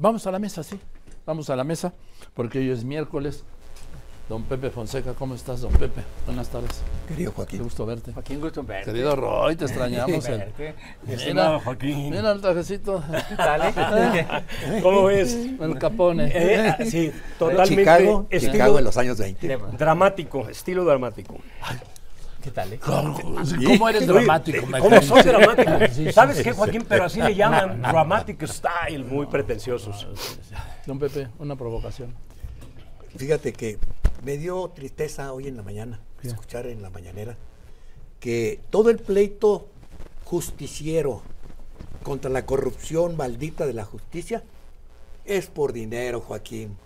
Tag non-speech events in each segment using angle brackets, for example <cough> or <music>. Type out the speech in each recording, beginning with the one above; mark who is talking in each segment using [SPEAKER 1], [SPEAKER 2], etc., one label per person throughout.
[SPEAKER 1] vamos a la mesa, sí. Vamos a la mesa, porque hoy es miércoles. Don Pepe Fonseca, ¿cómo estás, don Pepe? Buenas tardes.
[SPEAKER 2] Querido
[SPEAKER 1] Qué
[SPEAKER 2] Joaquín.
[SPEAKER 1] gusto verte.
[SPEAKER 3] Joaquín, gusto verte.
[SPEAKER 1] Querido Roy, te extrañamos. el-. Mira,
[SPEAKER 3] Joaquín.
[SPEAKER 1] mira el trajecito.
[SPEAKER 3] Dale. <laughs> ¿Cómo ves?
[SPEAKER 1] El capone.
[SPEAKER 3] Eh, ah, sí, totalmente
[SPEAKER 2] Chicago,
[SPEAKER 3] estilo
[SPEAKER 2] Chicago en los años 20.
[SPEAKER 3] dramático, estilo dramático.
[SPEAKER 4] ¿Qué tal? eh?
[SPEAKER 1] Claro, ¿Cómo eres dramático? me
[SPEAKER 3] ¿Cómo soy dramático?
[SPEAKER 1] Sí, sí,
[SPEAKER 3] ¿Sabes
[SPEAKER 1] sí,
[SPEAKER 3] qué,
[SPEAKER 1] sí.
[SPEAKER 3] Joaquín? Pero así le llaman <laughs> dramatic style, muy pretenciosos.
[SPEAKER 1] Don Pepe, una provocación.
[SPEAKER 2] Fíjate que me dio tristeza hoy en la mañana
[SPEAKER 1] ¿Qué?
[SPEAKER 2] escuchar en la mañanera que todo el pleito justiciero contra la corrupción maldita de la justicia es por dinero, Joaquín.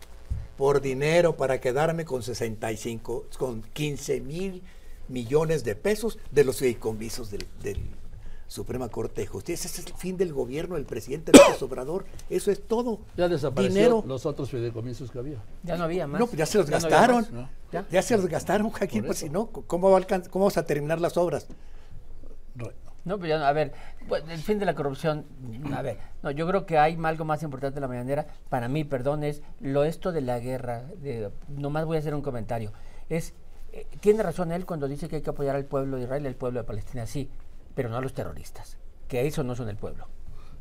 [SPEAKER 2] Por dinero para quedarme con 65, con 15 mil millones de pesos de los fideicomisos del, del Suprema Corte de Justicia. Ese es el fin del gobierno del presidente López Obrador. Eso es todo.
[SPEAKER 1] Ya desaparecieron
[SPEAKER 2] Dinero.
[SPEAKER 1] los otros fideicomisos que había.
[SPEAKER 4] Ya no había más.
[SPEAKER 2] No, pues ya se los
[SPEAKER 4] Ya no había
[SPEAKER 2] gastaron.
[SPEAKER 4] más.
[SPEAKER 1] ¿no?
[SPEAKER 4] Ya.
[SPEAKER 2] Ya se los gastaron, Joaquín, pues si no, ¿cómo, va a alcan- ¿cómo vamos a terminar las obras?
[SPEAKER 4] No, pero ya no, a ver, pues, el fin de la corrupción, a ver, no, yo creo que hay algo más importante en la mañanera, para mí, perdón, es lo esto de la guerra, de, nomás voy a hacer un comentario, es, eh, tiene razón él cuando dice que hay que apoyar al pueblo de Israel y al pueblo de Palestina, sí, pero no a los terroristas, que eso no son el pueblo.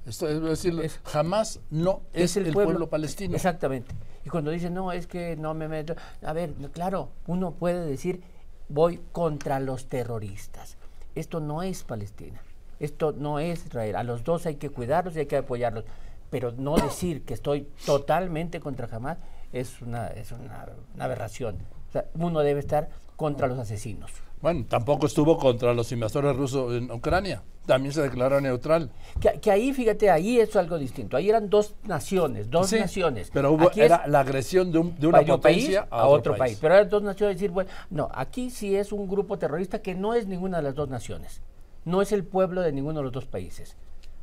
[SPEAKER 1] Esto es decir, jamás no es, el, pueblo, palestino.
[SPEAKER 4] Exactamente. Y cuando dicen, no, es que no me meto. A ver, claro, uno puede decir, voy contra los terroristas. Esto no es Palestina. Esto no es Israel. A los dos hay que cuidarlos y hay que apoyarlos. Pero no decir que estoy totalmente contra Hamas es una, es una, una aberración. O sea, uno debe estar contra los asesinos.
[SPEAKER 1] Bueno, tampoco estuvo contra los invasores rusos en Ucrania. También se declaró neutral.
[SPEAKER 4] Que, que ahí, fíjate, ahí es algo distinto. Ahí eran dos naciones, dos
[SPEAKER 1] Sí,
[SPEAKER 4] naciones.
[SPEAKER 1] Pero hubo,
[SPEAKER 4] Aquí
[SPEAKER 1] era la agresión de, un- de una potencia
[SPEAKER 4] país a otro país. Pero eran dos naciones decir, bueno, no, aquí sí es un grupo terrorista que no es ninguna de las dos naciones. No es el pueblo de ninguno de los dos países.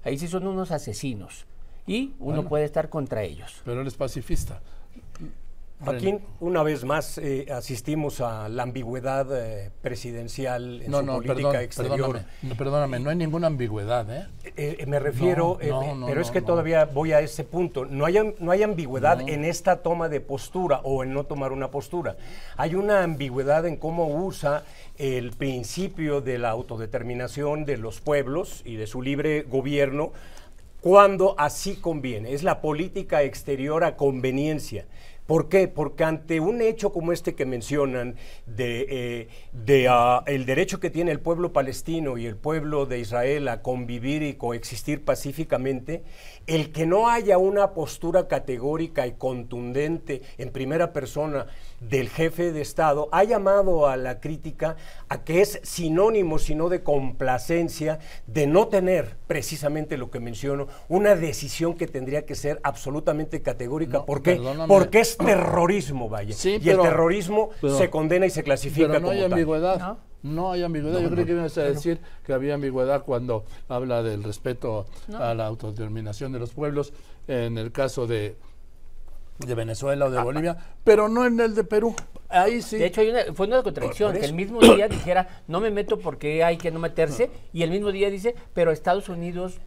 [SPEAKER 4] Ahí sí son unos asesinos. Y uno
[SPEAKER 1] Bueno.
[SPEAKER 4] puede estar contra ellos.
[SPEAKER 1] Pero él es pacifista.
[SPEAKER 3] Joaquín, una vez más eh, asistimos a la ambigüedad eh, presidencial en
[SPEAKER 1] No,
[SPEAKER 3] su
[SPEAKER 1] no,
[SPEAKER 3] política
[SPEAKER 1] perdón,
[SPEAKER 3] exterior.
[SPEAKER 1] perdóname, no, perdóname, no hay ninguna ambigüedad, ¿eh?
[SPEAKER 3] Eh, me refiero, pero es que todavía voy a ese punto. No hay, no hay ambigüedad en esta toma de postura o en no tomar una postura. Hay una ambigüedad en cómo usa el principio de la autodeterminación de los pueblos y de su libre gobierno cuando así conviene. Es la política exterior a conveniencia. ¿Por qué? Porque ante un hecho como este que mencionan, de, eh, ah, el derecho que tiene el pueblo palestino y el pueblo de Israel a convivir y coexistir pacíficamente, el que no haya una postura categórica y contundente en primera persona del jefe de Estado ha llamado a la crítica a que es sinónimo, sino de complacencia, de no tener precisamente lo que menciono, una decisión que tendría que ser absolutamente categórica.
[SPEAKER 1] No,
[SPEAKER 3] ¿Por qué?
[SPEAKER 1] perdóname.
[SPEAKER 3] Porque es <clears throat> terrorismo, vaya.
[SPEAKER 1] Sí,
[SPEAKER 3] y
[SPEAKER 1] pero-
[SPEAKER 3] el terrorismo
[SPEAKER 1] pero-
[SPEAKER 3] se condena y se clasifica
[SPEAKER 1] Pero no
[SPEAKER 3] como
[SPEAKER 1] hay
[SPEAKER 3] tal.
[SPEAKER 1] ambigüedad.
[SPEAKER 4] ¿No?
[SPEAKER 1] No, hay ambigüedad. Yo creo que ibas a decir que había ambigüedad cuando habla del respeto a la autodeterminación de los pueblos, en el caso de, de Venezuela o de Bolivia, pero no en el de Perú. Ahí sí.
[SPEAKER 4] De hecho, hay una, fue una contradicción, que el mismo día <coughs> dijera, no me meto porque hay que no meterse, y el mismo día dice, pero Estados Unidos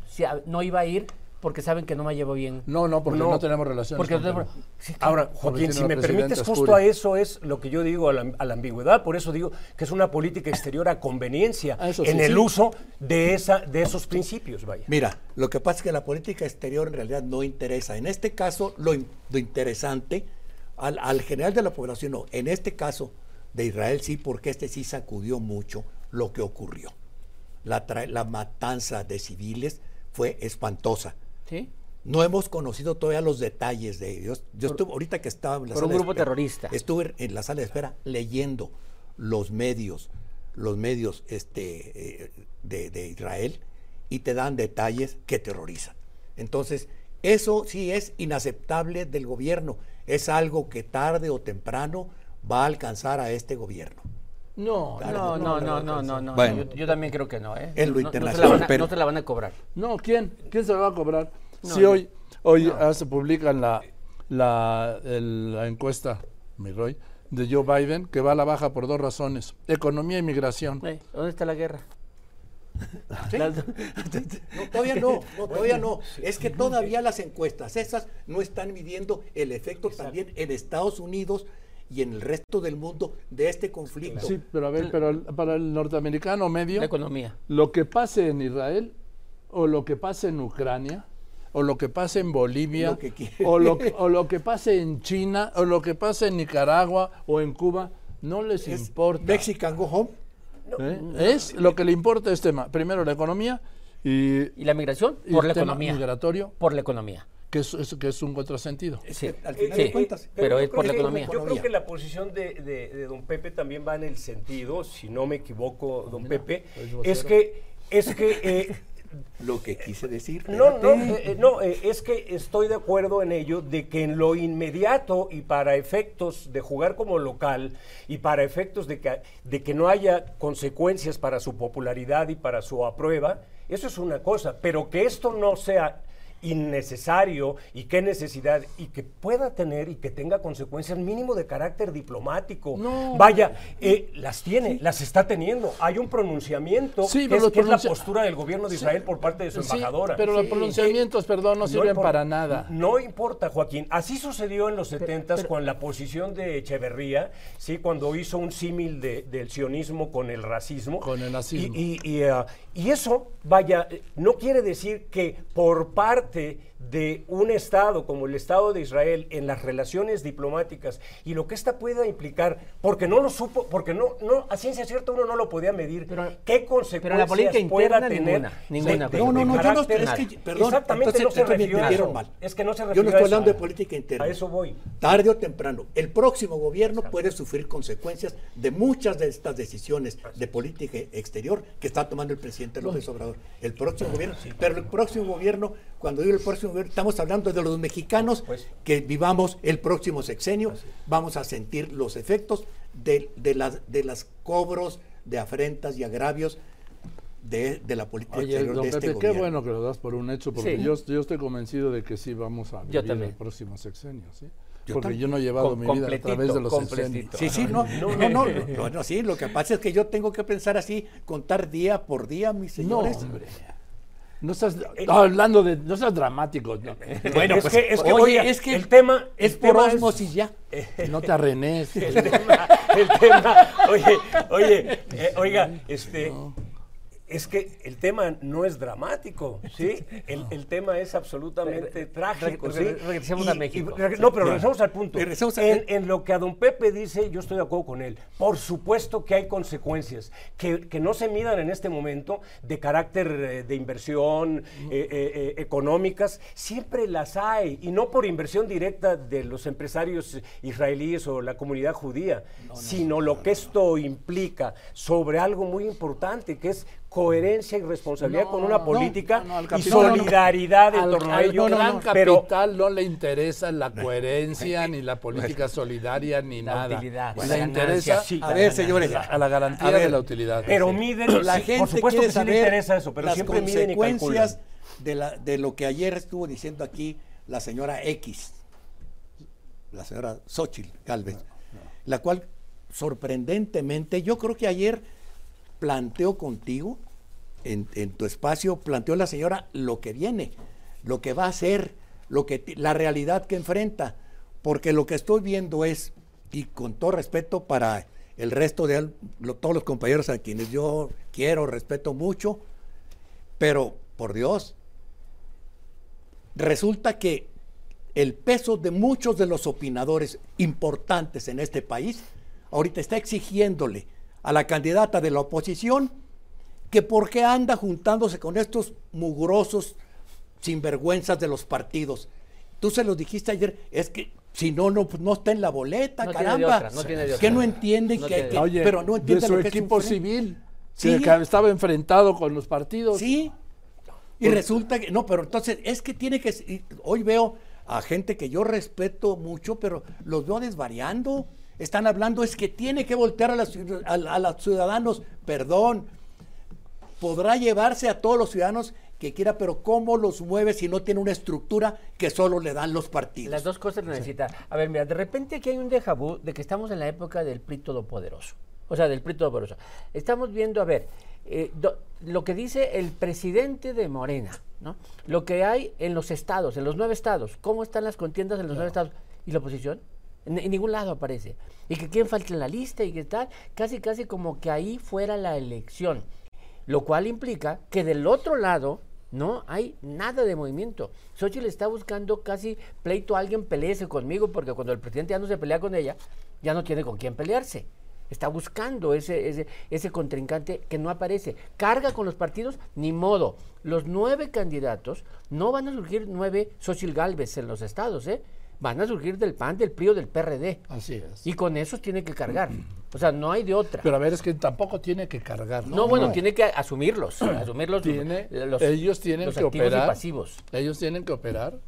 [SPEAKER 4] no iba a ir porque saben que no me llevo bien.
[SPEAKER 1] no, no, porque no,
[SPEAKER 3] No,
[SPEAKER 1] tenemos relaciones.
[SPEAKER 4] Porque
[SPEAKER 1] con
[SPEAKER 4] no
[SPEAKER 1] Perú.
[SPEAKER 4] tenemos- Sí, claro.
[SPEAKER 3] Ahora, Joaquín, si me permites, justo a eso es lo que yo digo, a la, a la ambigüedad, por eso digo que es una política exterior a conveniencia
[SPEAKER 1] Ah, eso
[SPEAKER 3] en
[SPEAKER 1] sí,
[SPEAKER 3] el
[SPEAKER 1] sí.
[SPEAKER 3] uso de, esa, de esos principios, vaya.
[SPEAKER 2] Mira, lo que pasa es que la política exterior en realidad no interesa. En este caso, lo, in- lo interesante, al, al general de la población no, en este caso de Israel sí, porque este sí sacudió mucho lo que ocurrió. La, la matanza de civiles fue espantosa.
[SPEAKER 4] ¿Sí?
[SPEAKER 2] No hemos conocido todavía los detalles de ellos. Yo estuve, ahorita que estaba en la
[SPEAKER 4] por un
[SPEAKER 2] sala de
[SPEAKER 4] grupo
[SPEAKER 2] espera,
[SPEAKER 4] terrorista.
[SPEAKER 2] Estuve en la sala de espera leyendo los medios, los medios este, eh, de, de Israel y te dan detalles que terrorizan. Entonces, eso sí es inaceptable del gobierno. Es algo que tarde o temprano va a alcanzar a este gobierno.
[SPEAKER 1] No,
[SPEAKER 4] No, no, no, no, no, no.
[SPEAKER 2] Bueno.
[SPEAKER 4] yo, yo también creo que no, ¿eh?
[SPEAKER 2] En lo
[SPEAKER 4] No- no, se la
[SPEAKER 2] internacional,
[SPEAKER 4] van a-
[SPEAKER 2] pero-
[SPEAKER 4] no se la van a cobrar.
[SPEAKER 1] No, ¿quién? ¿Quién se lo va a cobrar?
[SPEAKER 4] No,
[SPEAKER 1] si
[SPEAKER 4] no.
[SPEAKER 1] hoy, hoy ah, se publican la, la, el- la encuesta, mi Roy, de Joe Biden, que va a la baja por dos razones, economía y migración.
[SPEAKER 4] Eh, ¿Dónde está la guerra? <laughs>
[SPEAKER 2] ¿Sí? No, todavía no, <laughs> no, todavía no. Es que todavía las encuestas esas no están midiendo el efecto también en Estados Unidos y en el resto del mundo de este conflicto.
[SPEAKER 1] Sí, pero a ver, pero para el norteamericano medio,
[SPEAKER 4] La economía.
[SPEAKER 1] lo que pase en Israel o lo que pase en Ucrania o lo que pase en Bolivia
[SPEAKER 2] Lo que
[SPEAKER 1] o, lo, <laughs> o lo que pase en China o lo que pase en Nicaragua o en Cuba no les
[SPEAKER 2] Es
[SPEAKER 1] importa.
[SPEAKER 2] Mexican go home.
[SPEAKER 1] ¿eh? Es lo que le importa es tema, primero la economía y,
[SPEAKER 4] ¿Y la migración?
[SPEAKER 1] y
[SPEAKER 4] Por
[SPEAKER 1] el
[SPEAKER 4] la economía.
[SPEAKER 1] migratorio,
[SPEAKER 4] Por la economía.
[SPEAKER 1] que es, es- que es un contrasentido.
[SPEAKER 4] Sí.
[SPEAKER 2] al final
[SPEAKER 4] Sí.
[SPEAKER 2] de cuentas.
[SPEAKER 4] Pero
[SPEAKER 3] yo
[SPEAKER 4] es por
[SPEAKER 3] creo
[SPEAKER 4] la
[SPEAKER 3] que-
[SPEAKER 4] economía.
[SPEAKER 3] Yo creo que la posición de, de- de don Pepe también va en el sentido, si no me equivoco, don Pepe, es que, es que eh,
[SPEAKER 2] Lo que quise decir.
[SPEAKER 3] No, no, eh, eh, no, eh, es que estoy de acuerdo en ello de que en lo inmediato y para efectos de jugar como local y para efectos de que, de que no haya consecuencias para su popularidad y para su aprueba, eso es una cosa, pero que esto no sea innecesario y qué necesidad y que pueda tener y que tenga consecuencias mínimo de carácter diplomático.
[SPEAKER 1] No.
[SPEAKER 3] Vaya, eh, las tiene, las está teniendo. Hay un pronunciamiento
[SPEAKER 1] Sí,
[SPEAKER 3] que, es,
[SPEAKER 1] los
[SPEAKER 3] que es la postura del gobierno de Israel por parte de su embajadora.
[SPEAKER 1] pero los pronunciamientos, perdón, no sirven para nada.
[SPEAKER 3] No importa, Joaquín. Así sucedió en los 70 con la posición de Echeverría, ¿sí? cuando hizo un símil de- del sionismo con el racismo.
[SPEAKER 1] Con el nazismo.
[SPEAKER 3] Y, y- y, ah, y eso, vaya, no quiere decir que por parte de un Estado como el Estado de Israel en las relaciones diplomáticas y lo que esta pueda implicar, porque no lo supo, porque no, no a ciencia cierta uno no lo podía medir,
[SPEAKER 4] Pero-
[SPEAKER 3] qué consecuencias
[SPEAKER 4] pero la política
[SPEAKER 3] pueda
[SPEAKER 4] interna,
[SPEAKER 3] tener.
[SPEAKER 4] ninguna, ninguna.
[SPEAKER 3] de-
[SPEAKER 2] No, no, no, yo no es que, perdón,
[SPEAKER 3] Exactamente,
[SPEAKER 2] entonces,
[SPEAKER 3] no se refirió a eso.
[SPEAKER 2] mal.
[SPEAKER 3] Es que no se
[SPEAKER 2] Yo no estoy hablando de política interna.
[SPEAKER 3] A eso voy.
[SPEAKER 2] Tarde o temprano, el próximo gobierno puede sufrir consecuencias de muchas de estas decisiones de política exterior que está tomando el presidente López Obrador. El próximo gobierno, pero el próximo gobierno, cuando digo el próximo gobierno, estamos hablando de los mexicanos
[SPEAKER 3] supuesto.
[SPEAKER 2] que vivamos el próximo sexenio, vamos a sentir los efectos de, de las de las cobros de afrentas y agravios de, de la política
[SPEAKER 1] Oye,
[SPEAKER 2] exterior
[SPEAKER 1] don
[SPEAKER 2] de este
[SPEAKER 1] Pepe, qué
[SPEAKER 2] gobierno.
[SPEAKER 1] bueno que lo das por un hecho, porque
[SPEAKER 4] Sí.
[SPEAKER 1] yo, yo estoy convencido de que sí vamos a vivir el próximo sexenio, ¿sí?
[SPEAKER 2] Yo
[SPEAKER 1] porque
[SPEAKER 2] también.
[SPEAKER 1] yo no he llevado
[SPEAKER 4] Com-
[SPEAKER 1] mi vida a través de los
[SPEAKER 4] completito.
[SPEAKER 2] Sí, sí, no, no, no, no, no, no, sí, lo que pasa es que yo tengo que pensar así, contar día por día, mis
[SPEAKER 1] No,
[SPEAKER 2] señores.
[SPEAKER 1] hombre. No estás no, hablando de, no seas dramático. no. <laughs>
[SPEAKER 2] Bueno,
[SPEAKER 3] es
[SPEAKER 2] pues,
[SPEAKER 3] que, es que,
[SPEAKER 2] oye, es que
[SPEAKER 3] el tema
[SPEAKER 2] es
[SPEAKER 3] el
[SPEAKER 2] por
[SPEAKER 3] tema
[SPEAKER 2] osmosis ya. <laughs>
[SPEAKER 1] No te arrenes.
[SPEAKER 3] el tema, el tema, oye, oye, eh, oiga, este, es que el tema no es dramático, ¿sí? <laughs> El, el tema es absolutamente trágico, ¿sí?
[SPEAKER 4] re- regresemos a México.
[SPEAKER 3] reg- no, pero regresamos al punto.
[SPEAKER 2] Regresemos a-
[SPEAKER 3] en, en lo que a don Pepe dice, yo estoy de acuerdo con él. Por supuesto que hay consecuencias que, que no se midan en este momento de carácter eh, de inversión eh, eh, eh, económicas, siempre las hay, y no por inversión directa de los empresarios israelíes o la comunidad judía, sino lo que esto implica sobre algo muy importante, que es coherencia y responsabilidad
[SPEAKER 1] No,
[SPEAKER 3] con una política
[SPEAKER 1] no, no, al
[SPEAKER 3] y solidaridad en
[SPEAKER 1] Al,
[SPEAKER 3] torno a
[SPEAKER 1] al
[SPEAKER 3] ello.
[SPEAKER 1] gran
[SPEAKER 3] pero
[SPEAKER 1] capital no le interesa la coherencia, ni la política solidaria, ni
[SPEAKER 4] La
[SPEAKER 1] nada.
[SPEAKER 4] utilidad,
[SPEAKER 1] le
[SPEAKER 4] la
[SPEAKER 1] interesa.
[SPEAKER 3] Sí.
[SPEAKER 2] A ver, señores,
[SPEAKER 1] a la garantía
[SPEAKER 2] A ver,
[SPEAKER 1] de la utilidad.
[SPEAKER 3] Pero
[SPEAKER 1] Sí.
[SPEAKER 3] miden,
[SPEAKER 2] la gente
[SPEAKER 3] por supuesto
[SPEAKER 2] quiere
[SPEAKER 3] que sí le interesa eso, pero
[SPEAKER 2] las
[SPEAKER 3] siempre miden y
[SPEAKER 2] consecuencias de, la, de lo que ayer estuvo diciendo aquí la señora X, la señora Xochitl Galvez, la cual sorprendentemente, yo creo que ayer planteó contigo, en, tu espacio, planteó la señora lo que viene, lo que va a hacer, lo que, la realidad que enfrenta, porque lo que estoy viendo es, y con todo respeto para el resto de todos los compañeros a quienes yo quiero, respeto mucho, pero por Dios, resulta que el peso de muchos de los opinadores importantes en este país ahorita está exigiéndole a la candidata de la oposición que por qué anda juntándose con estos mugrosos sinvergüenzas de los partidos. Tú se los dijiste ayer, es que si no, no, pues no está en la boleta,
[SPEAKER 4] No tiene de
[SPEAKER 2] caramba.
[SPEAKER 4] otra, no tiene de
[SPEAKER 2] que no entienden
[SPEAKER 4] No
[SPEAKER 2] que, que-.
[SPEAKER 1] Oye,
[SPEAKER 2] pero no
[SPEAKER 1] de
[SPEAKER 2] entienden
[SPEAKER 1] su
[SPEAKER 2] lo que es
[SPEAKER 1] equipo civil,
[SPEAKER 2] Sí.
[SPEAKER 1] que estaba enfrentado con los partidos.
[SPEAKER 2] Sí. Y resulta que, no, pero entonces es que tiene que, hoy veo a gente que yo respeto mucho, pero los veo desvariando. Están hablando, es que tiene que voltear a, las a, a los ciudadanos, perdón, podrá llevarse a todos los ciudadanos que quiera, pero ¿cómo los mueve si no tiene una estructura que solo le dan los partidos?
[SPEAKER 4] Las dos cosas necesita. A ver, mira, de repente aquí hay un déjà vu de que estamos en la época del PRI todopoderoso. O sea, del PRI todopoderoso. Estamos viendo, a ver, eh, do- lo que dice el presidente de Morena, ¿no? Lo que hay en los estados, en los nueve estados, cómo están las contiendas en los nueve estados. ¿Y la oposición? En, ningún lado aparece. Y que quién falta en la lista y que tal, casi casi como que ahí fuera la elección. Lo cual implica que del otro lado no hay nada de movimiento. Xochitl está buscando casi pleito, alguien peleese conmigo, porque cuando el presidente ya no se pelea con ella, ya no tiene con quién pelearse. Está buscando ese, ese, ese contrincante que no aparece. Carga con los partidos, ni modo. Los nueve candidatos no van a surgir nueve Xochitl Galvez en los estados, ¿eh? Van a surgir del PAN, del PRI o del PRD.
[SPEAKER 1] Así es.
[SPEAKER 4] Y con esos tiene que cargar. O sea, no hay de otra.
[SPEAKER 1] Pero a ver, es que tampoco tiene que cargar.
[SPEAKER 4] no, bueno, tiene que asumirlos. <clears throat> asumirlos
[SPEAKER 1] Tiene-
[SPEAKER 4] los-
[SPEAKER 1] ellos tienen
[SPEAKER 4] los
[SPEAKER 1] que operar.
[SPEAKER 4] y pasivos.
[SPEAKER 1] Ellos tienen que operar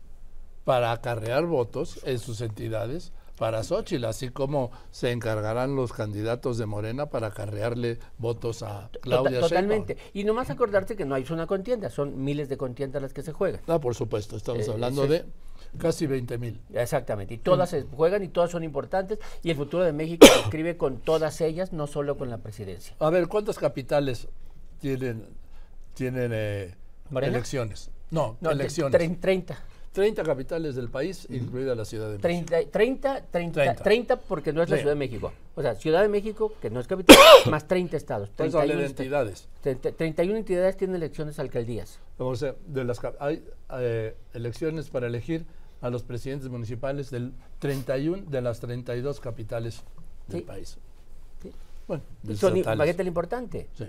[SPEAKER 1] para acarrear votos en sus entidades para Xochitl, así como se encargarán los candidatos de Morena para acarrearle votos a Claudia
[SPEAKER 4] Tota- Totalmente. Y nomás acordarte que no hay una contienda, son miles de contiendas las que se juegan.
[SPEAKER 1] Ah, por supuesto, estamos
[SPEAKER 4] Eh,
[SPEAKER 1] hablando de casi 20 mil.
[SPEAKER 4] Exactamente. Y todas se juegan y todas son importantes. Y el futuro de México se escribe con todas ellas, no solo con la presidencia.
[SPEAKER 1] A ver, ¿cuántas capitales tienen, tienen eh, elecciones? No,
[SPEAKER 4] No,
[SPEAKER 1] elecciones.
[SPEAKER 4] tre- 30.
[SPEAKER 1] 30 capitales del país, incluida la Ciudad de México.
[SPEAKER 4] 30, 30, 30,
[SPEAKER 1] 30.
[SPEAKER 4] 30 porque no es la
[SPEAKER 1] Sí.
[SPEAKER 4] Ciudad de México. O sea, Ciudad de México, que no es capital, <coughs> más 30 estados.
[SPEAKER 1] Estamos hablando
[SPEAKER 4] 31
[SPEAKER 1] de entidades.
[SPEAKER 4] 30 31 entidades tienen elecciones alcaldías.
[SPEAKER 1] O sea, de las, hay eh, elecciones para elegir a los presidentes municipales del 31 de las 32 capitales del
[SPEAKER 4] Sí.
[SPEAKER 1] país.
[SPEAKER 4] Sí.
[SPEAKER 1] Bueno,
[SPEAKER 4] Son, imagínate lo importante.
[SPEAKER 1] Sí.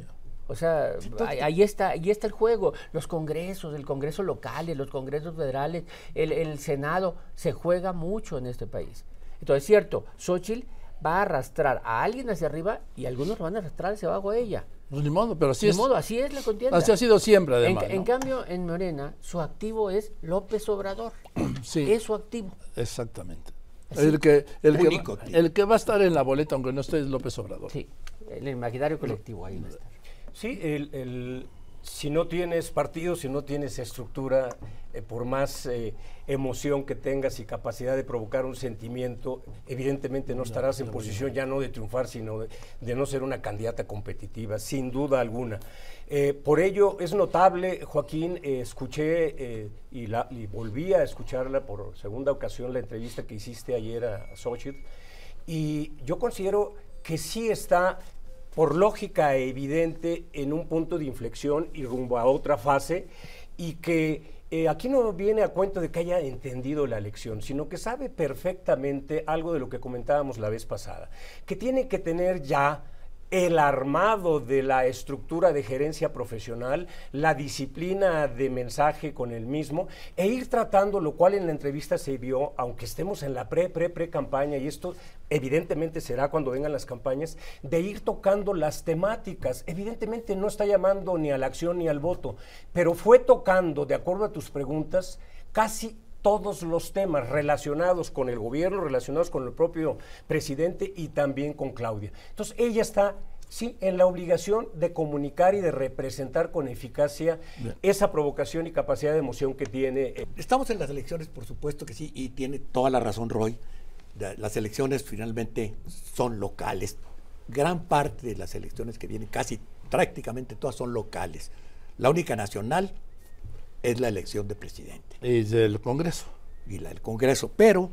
[SPEAKER 4] O sea, ahí, ahí está, ahí está el juego. Los congresos, el congreso locales, los congresos federales, el, el Senado, se juega mucho en este país. Entonces, es cierto, Xochitl va a arrastrar a alguien hacia arriba y algunos lo van a arrastrar hacia abajo a ella.
[SPEAKER 1] Pues ni modo, pero así es.
[SPEAKER 4] modo, así es la contienda.
[SPEAKER 1] Así ha sido siempre, además.
[SPEAKER 4] en
[SPEAKER 1] ¿no?
[SPEAKER 4] cambio, en Morena, su activo es López Obrador. <clears throat>
[SPEAKER 1] Sí.
[SPEAKER 4] Es su activo.
[SPEAKER 1] Exactamente. El que, el, que
[SPEAKER 2] Único
[SPEAKER 1] el que va a estar en la boleta, aunque no esté, es López Obrador.
[SPEAKER 4] Sí, el imaginario colectivo ahí va a estar.
[SPEAKER 3] Sí, el, el- si no tienes partido, si no tienes estructura, eh, por más eh, emoción que tengas y capacidad de provocar un sentimiento, evidentemente no estarás en posición ya no de triunfar, sino de, de no ser una candidata competitiva, sin duda alguna. Eh, por ello es notable, Joaquín, escuché y, la, y volví a escucharla por segunda ocasión la entrevista que hiciste ayer a Xochitl, y yo considero que sí está por lógica evidente en un punto de inflexión y rumbo a otra fase y que eh, aquí no viene a cuento de que haya entendido la lección, sino que sabe perfectamente algo de lo que comentábamos la vez pasada, que tiene que tener ya el armado de la estructura de gerencia profesional, la disciplina de mensaje con el mismo, e ir tratando, lo cual en la entrevista se vio, aunque estemos en la pre, pre, pre campaña, y esto evidentemente será cuando vengan las campañas, de ir tocando las temáticas. Evidentemente no está llamando ni a la acción ni al voto, pero fue tocando, de acuerdo a tus preguntas, casi todos los temas relacionados con el gobierno, relacionados con el propio presidente y también con Claudia. Entonces ella está, sí, en la obligación de comunicar y de representar con eficacia esa provocación y capacidad de emoción que tiene. eh,
[SPEAKER 2] Estamos en las elecciones, por supuesto que sí, y tiene toda la razón Roy. Las elecciones finalmente son locales. Gran parte de las elecciones que vienen, casi prácticamente todas son locales. La única nacional es la elección de presidente
[SPEAKER 1] Y del Congreso.
[SPEAKER 2] y la del Congreso. Pero,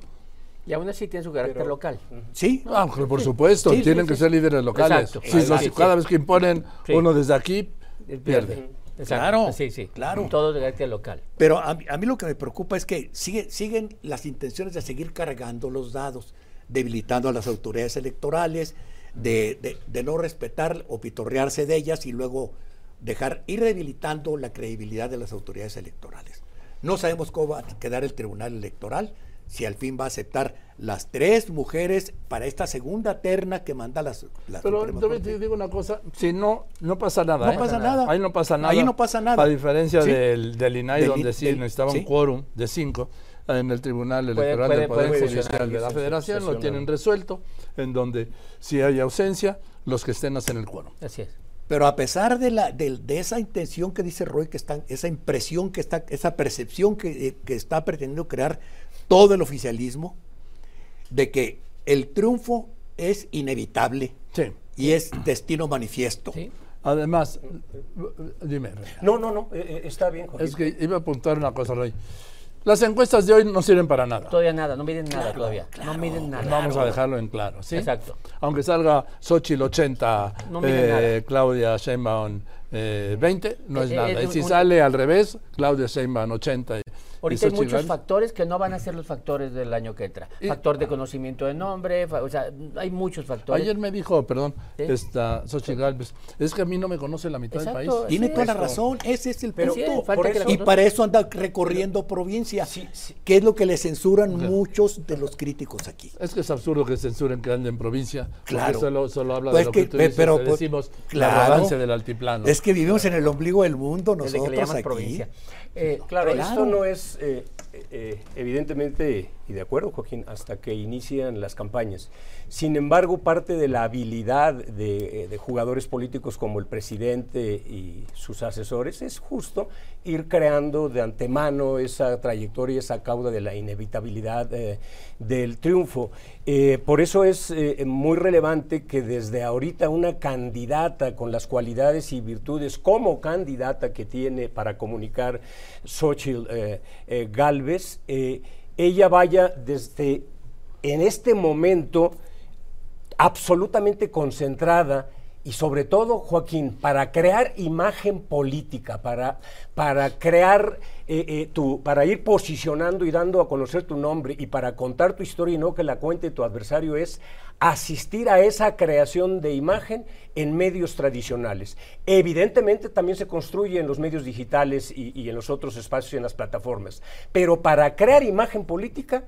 [SPEAKER 4] Y aún así tiene su carácter
[SPEAKER 3] Pero-
[SPEAKER 4] local.
[SPEAKER 2] sí,
[SPEAKER 1] Ah, por supuesto,
[SPEAKER 2] Sí,
[SPEAKER 1] tienen
[SPEAKER 2] sí.
[SPEAKER 1] que ser líderes locales.
[SPEAKER 4] Exacto.
[SPEAKER 1] Sí, no,
[SPEAKER 4] Sí,
[SPEAKER 1] si
[SPEAKER 4] sí.
[SPEAKER 1] cada vez que imponen
[SPEAKER 4] Sí.
[SPEAKER 1] uno desde aquí, pierde.
[SPEAKER 4] Exacto.
[SPEAKER 2] Claro,
[SPEAKER 4] Sí, sí.
[SPEAKER 2] claro.
[SPEAKER 4] Todo de carácter local.
[SPEAKER 2] Pero a, mí- a mí lo que me preocupa es que sigue- siguen las intenciones de seguir cargando los dados, debilitando a las autoridades electorales, de, de- de no respetar o pitorrearse de ellas y luego dejar ir debilitando la credibilidad de las autoridades electorales. No sabemos cómo va a quedar el Tribunal Electoral, si al fin va a aceptar las tres mujeres para esta segunda terna que manda las, la
[SPEAKER 1] Pero yo te digo una cosa, si no, no pasa nada.
[SPEAKER 2] No
[SPEAKER 1] ¿eh?
[SPEAKER 2] pasa nada.
[SPEAKER 1] Ahí no pasa nada.
[SPEAKER 2] Ahí no pasa nada.
[SPEAKER 1] A diferencia
[SPEAKER 2] Sí.
[SPEAKER 1] del, del INAI,
[SPEAKER 2] Del
[SPEAKER 1] donde sí
[SPEAKER 2] del-
[SPEAKER 1] necesitaba un
[SPEAKER 2] sí.
[SPEAKER 1] quórum de cinco, en el Tribunal Electoral
[SPEAKER 4] puede-
[SPEAKER 1] del Poder
[SPEAKER 4] puede
[SPEAKER 1] Judicial de la Federación lo tienen resuelto, en donde si hay ausencia, los que estén hacen el quórum.
[SPEAKER 4] Así es.
[SPEAKER 2] Pero a pesar de, la, de, de esa intención que dice Roy, que está, esa impresión que está, esa percepción que, eh, que está pretendiendo crear todo el oficialismo, de que el triunfo es inevitable
[SPEAKER 1] Sí.
[SPEAKER 2] y es destino manifiesto.
[SPEAKER 4] Sí.
[SPEAKER 1] Además, dime.
[SPEAKER 3] No, no, no, eh, eh, está bien, Joaquín.
[SPEAKER 1] Es que iba a apuntar una cosa, Rey. Las encuestas de hoy no sirven para nada.
[SPEAKER 4] Todavía nada, no miden nada todavía. no miden nada.
[SPEAKER 1] Vamos a dejarlo en claro, ¿sí?
[SPEAKER 4] Exacto.
[SPEAKER 1] Aunque salga Xochitl 80,
[SPEAKER 4] No
[SPEAKER 1] eh, Claudia Sheinbaum eh, 20, no es
[SPEAKER 4] Eh,
[SPEAKER 1] nada.
[SPEAKER 4] eh,
[SPEAKER 1] y si
[SPEAKER 4] un-
[SPEAKER 1] sale al revés, Claudia Sheinbaum 80 y,
[SPEAKER 4] Ahorita hay muchos factores que no van a ser los factores del año que entra.
[SPEAKER 1] Y-
[SPEAKER 4] Factor de conocimiento de nombre, fa- o sea, hay muchos factores.
[SPEAKER 1] Ayer me dijo, perdón, esta Xochitl Galvez, es que a mí no me conoce la mitad
[SPEAKER 4] Exacto,
[SPEAKER 1] del país.
[SPEAKER 2] Tiene
[SPEAKER 4] Sí,
[SPEAKER 2] toda la razón, ese es el
[SPEAKER 3] Pero
[SPEAKER 2] punto.
[SPEAKER 4] sí, falta
[SPEAKER 3] por
[SPEAKER 4] que la
[SPEAKER 3] eso-
[SPEAKER 2] Y para eso anda recorriendo provincia,
[SPEAKER 3] Sí, sí.
[SPEAKER 2] que es lo que le censuran muchos de los críticos aquí.
[SPEAKER 1] Es que es absurdo que censuren que ande en provincia.
[SPEAKER 2] Claro.
[SPEAKER 1] Solo, solo habla
[SPEAKER 2] Pues
[SPEAKER 1] de lo
[SPEAKER 2] que-
[SPEAKER 1] que, tú
[SPEAKER 2] pe-
[SPEAKER 1] dices,
[SPEAKER 2] pero, pues,
[SPEAKER 1] decimos la
[SPEAKER 2] claro.
[SPEAKER 1] arrogancia del altiplano.
[SPEAKER 2] Es que vivimos en el ombligo del mundo
[SPEAKER 4] desde que le
[SPEAKER 2] nosotros aquí.
[SPEAKER 4] provincia. Eh,
[SPEAKER 3] Claro,
[SPEAKER 2] Claro.
[SPEAKER 3] esto no es eh, eh, evidentemente, y de acuerdo, Joaquín, hasta que inician las campañas. Sin embargo, parte de la habilidad de, eh, de jugadores políticos como el presidente y sus asesores es justo ir creando de antemano esa trayectoria, esa cauda de la inevitabilidad eh, del triunfo. Eh, por eso es eh, muy relevante que desde ahorita una candidata con las cualidades y virtudes como candidata que tiene para comunicar Xochitl eh, eh, ella vaya desde en este momento absolutamente concentrada y sobre todo, Joaquín, para crear imagen política, para, para crear eh, eh, tu, para ir posicionando y dando a conocer tu nombre y para contar tu historia y no que la cuente tu adversario es asistir a esa creación de imagen en medios tradicionales. Evidentemente también se construye en los medios digitales y, y en los otros espacios y en las plataformas, pero para crear imagen política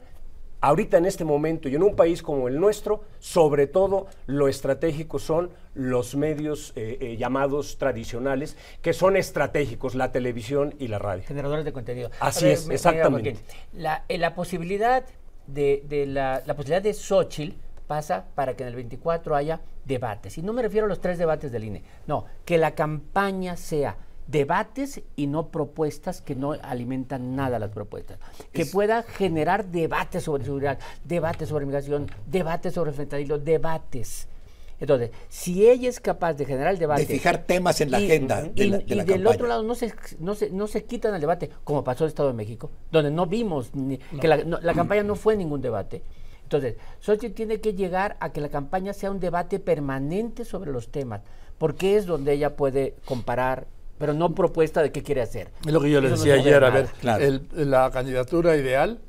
[SPEAKER 3] ahorita en este momento y en un país como el nuestro, sobre todo lo estratégico son los medios eh, eh, llamados tradicionales, que son estratégicos, la televisión y la radio.
[SPEAKER 4] generadores de contenido.
[SPEAKER 3] Así es, exactamente.
[SPEAKER 4] Joaquín, la, eh, la posibilidad de, de la, la posibilidad de Xochitl pasa para que en el 24 haya debates. Y no me refiero a los tres debates del INE. No, que la campaña sea debates y no propuestas que no alimentan nada las propuestas. Que pueda generar debates sobre seguridad, debates sobre migración, debates sobre fentanilo, debates. Entonces, si ella es capaz de generar el debate.
[SPEAKER 2] De fijar temas en la
[SPEAKER 4] y-
[SPEAKER 2] agenda de
[SPEAKER 4] y,
[SPEAKER 2] la- de
[SPEAKER 4] y
[SPEAKER 2] la
[SPEAKER 4] del
[SPEAKER 2] campaña.
[SPEAKER 4] otro lado no se, no, se, no se quitan el debate, como pasó en el Estado de México, donde no vimos ni- que la, no- la campaña no fue ningún debate. Entonces, Xochitl tiene que llegar a que la campaña sea un debate permanente sobre los temas, porque es donde ella puede comparar, pero no propuesta de qué quiere hacer.
[SPEAKER 1] Es lo que yo le
[SPEAKER 4] no
[SPEAKER 1] decía ayer, a ver.
[SPEAKER 2] Claro.
[SPEAKER 1] el- la candidatura ideal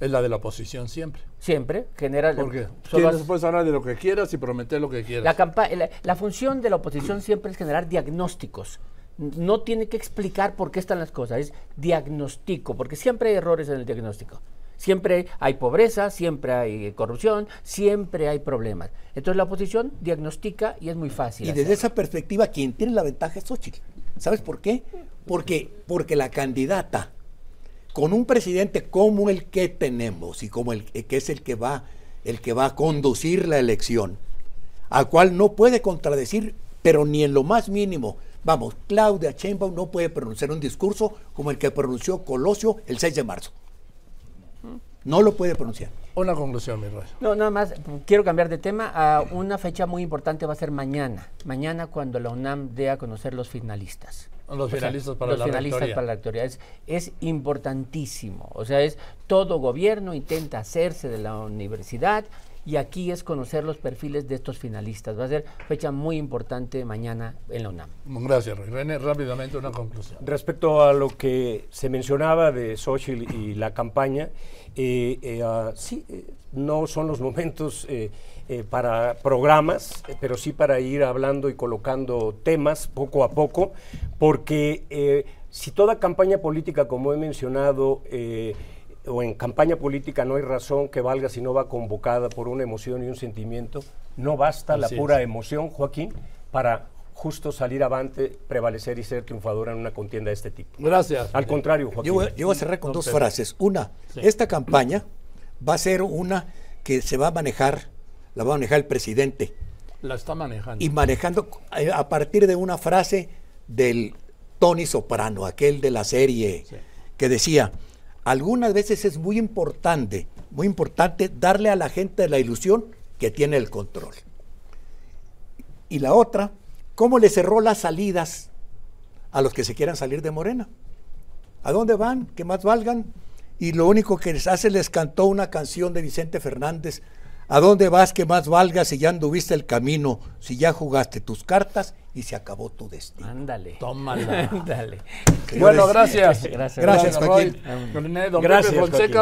[SPEAKER 1] es la de la oposición siempre.
[SPEAKER 4] Siempre genera...
[SPEAKER 1] Porque
[SPEAKER 4] solo
[SPEAKER 1] tienes, puedes hablar de lo que quieras y prometer lo que quieras.
[SPEAKER 4] La, campa- la, la función de la oposición siempre es generar diagnósticos. No tiene que explicar por qué están las cosas, es diagnóstico, porque siempre hay errores en el diagnóstico. Siempre hay pobreza, siempre hay corrupción, siempre hay problemas. Entonces la oposición diagnostica y es muy fácil.
[SPEAKER 2] Y desde esa perspectiva, quien tiene la ventaja es Xochitl. ¿Sabes por qué? Porque, porque la candidata, con un presidente como el que tenemos y como el que es el que va, el que va a conducir la elección, al cual no puede contradecir, pero ni en lo más mínimo. Vamos, Claudia Sheinbaum no puede pronunciar un discurso como el que pronunció Colosio el 6 de marzo. No lo puede pronunciar.
[SPEAKER 1] Una conclusión, mi rey.
[SPEAKER 4] No, nada más, quiero cambiar de tema. a una fecha muy importante va a ser mañana. Mañana cuando la UNAM dé a conocer los finalistas.
[SPEAKER 1] Los
[SPEAKER 4] O sea,
[SPEAKER 1] finalistas para
[SPEAKER 4] los
[SPEAKER 1] la
[SPEAKER 4] finalistas
[SPEAKER 1] rectoría.
[SPEAKER 4] para la rectoría. Es, es importantísimo. O sea, es todo gobierno intenta hacerse de la universidad y aquí es conocer los perfiles de estos finalistas. Va a ser fecha muy importante mañana en la UNAM.
[SPEAKER 1] Gracias, Rey. René, rápidamente una conclusión.
[SPEAKER 3] Respecto a lo que se mencionaba de Xochitl y la campaña, eh, eh, ah, sí, eh, no son los momentos eh, eh, para programas, eh, pero sí para ir hablando y colocando temas poco a poco, porque eh, si toda campaña política, como he mencionado, eh, o en campaña política no hay razón que valga si no va convocada por una emoción y un sentimiento, no basta la pura
[SPEAKER 1] es.
[SPEAKER 3] emoción, Joaquín, para justo salir avante, prevalecer y ser triunfadora en una contienda de este tipo.
[SPEAKER 1] Gracias.
[SPEAKER 3] Al contrario, Joaquín.
[SPEAKER 2] Yo voy, yo voy a cerrar con
[SPEAKER 1] No,
[SPEAKER 2] dos
[SPEAKER 1] pero-
[SPEAKER 2] frases. Una,
[SPEAKER 1] Sí.
[SPEAKER 2] esta campaña va a ser una que se va a manejar, la va a manejar el presidente.
[SPEAKER 1] La está manejando.
[SPEAKER 2] Y manejando eh, a partir de una frase del Tony Soprano, aquel de la serie,
[SPEAKER 1] Sí.
[SPEAKER 2] que decía, algunas veces es muy importante, muy importante darle a la gente la ilusión que tiene el control. Y la otra, cómo le cerró las salidas a los que se quieran salir de Morena. ¿A dónde van? Que más valgan. Y lo único que les hace, les cantó una canción de Vicente Fernández. ¿A dónde vas que más valga si ya anduviste el camino, si ya jugaste tus cartas y se acabó tu destino?
[SPEAKER 4] Ándale.
[SPEAKER 1] Tómala. <laughs>
[SPEAKER 4] Ándale.
[SPEAKER 1] Bueno, gracias.
[SPEAKER 4] Gracias.
[SPEAKER 2] Gracias,
[SPEAKER 1] Don
[SPEAKER 2] Joaquín.
[SPEAKER 1] don don
[SPEAKER 3] Gracias,
[SPEAKER 1] Pepe Fonseca.
[SPEAKER 3] Joaquín.